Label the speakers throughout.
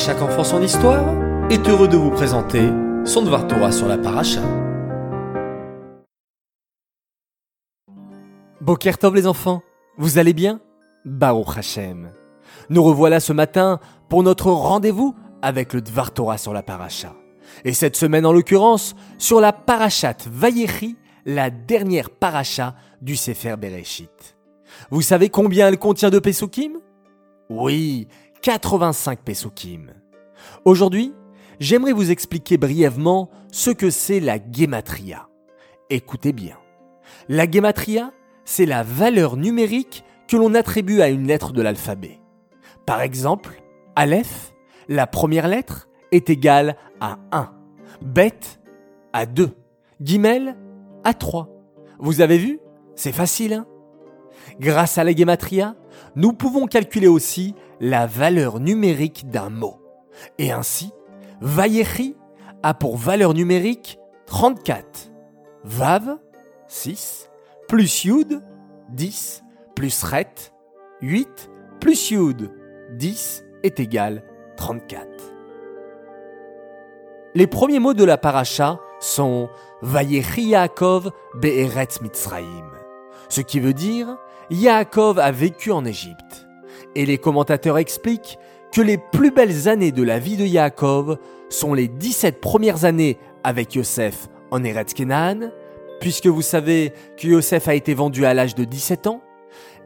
Speaker 1: chaque enfant son histoire est heureux de vous présenter son Dvar Torah sur la paracha.
Speaker 2: Boker Tov les enfants, vous allez bien? Baruch Hashem. Nous revoilà ce matin pour notre rendez-vous avec le Dvar Torah sur la paracha. Et cette semaine en l'occurrence sur la parachat Vayechi, la dernière paracha du Sefer Bereshit. Vous savez combien elle contient de Pesukim? Oui, 85 Pesukim. Aujourd'hui, j'aimerais vous expliquer brièvement ce que c'est la Gematria. Écoutez bien. La Gematria, c'est la valeur numérique que l'on attribue à une lettre de l'alphabet. Par exemple, Aleph, la première lettre, est égale à 1. Bet à 2. Gimel à 3. Vous avez vu? C'est facile, hein? Grâce à la Gematria, nous pouvons calculer aussi la valeur numérique d'un mot. Et ainsi, Vayechi a pour valeur numérique 34. Vav, 6, plus Yud, 10, plus Ret, 8, plus Yud, 10 est égal 34. Les premiers mots de la paracha sont Vayechi Yaakov Be'eretz Mitzraim, ce qui veut dire Yaakov a vécu en Égypte. Et les commentateurs expliquent que les plus belles années de la vie de Yaakov sont les 17 premières années avec Yosef en Eretz Kenan, puisque vous savez que Yosef a été vendu à l'âge de 17 ans,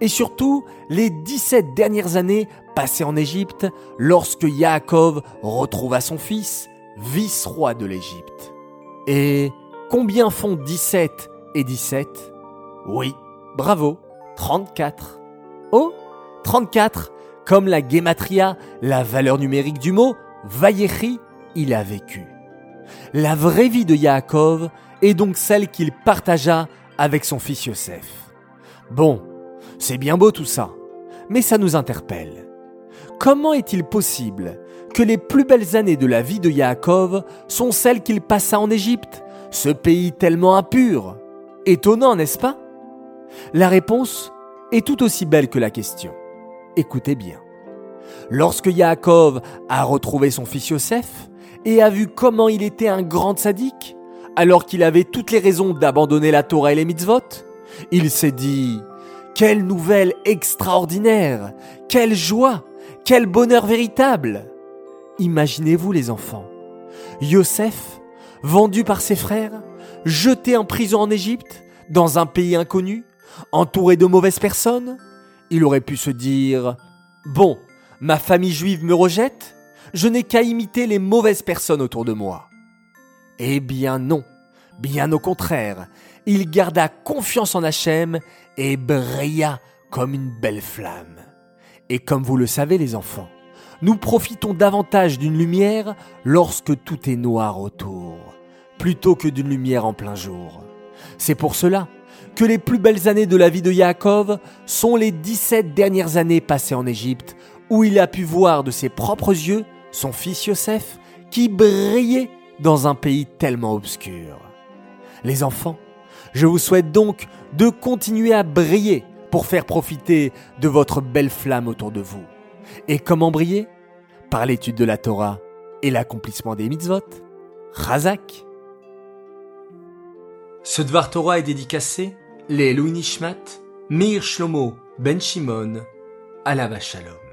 Speaker 2: et surtout les 17 dernières années passées en Égypte lorsque Yaakov retrouva son fils, vice-roi de l'Égypte. Et combien font 17 et 17 Oui, bravo, 34. Oh, 34, comme la gematria, la valeur numérique du mot, Vayechi, il a vécu. La vraie vie de Yaakov est donc celle qu'il partagea avec son fils Yosef. Bon, c'est bien beau tout ça, mais ça nous interpelle. Comment est-il possible que les plus belles années de la vie de Yaakov sont celles qu'il passa en Égypte, ce pays tellement impur? Étonnant, n'est-ce pas? La réponse est tout aussi belle que la question. Écoutez bien. Lorsque Yaakov a retrouvé son fils Yosef et a vu comment il était un grand sadique, alors qu'il avait toutes les raisons d'abandonner la Torah et les mitzvot, il s'est dit Quelle nouvelle extraordinaire Quelle joie Quel bonheur véritable Imaginez-vous les enfants. Yosef, vendu par ses frères, jeté en prison en Égypte, dans un pays inconnu, entouré de mauvaises personnes, il aurait pu se dire Bon, ma famille juive me rejette, je n'ai qu'à imiter les mauvaises personnes autour de moi. Eh bien non, bien au contraire, il garda confiance en Hachem et brilla comme une belle flamme. Et comme vous le savez les enfants, nous profitons davantage d'une lumière lorsque tout est noir autour, plutôt que d'une lumière en plein jour. C'est pour cela que les plus belles années de la vie de Yaakov sont les 17 dernières années passées en Égypte, où il a pu voir de ses propres yeux son fils Yosef qui brillait dans un pays tellement obscur. Les enfants, je vous souhaite donc de continuer à briller pour faire profiter de votre belle flamme autour de vous. Et comment briller? Par l'étude de la Torah et l'accomplissement des mitzvot. Razak.
Speaker 1: Ce Dvar Torah est dédicacé les Louis Nishmat, Meir Shlomo Ben Shimon, Alava Shalom.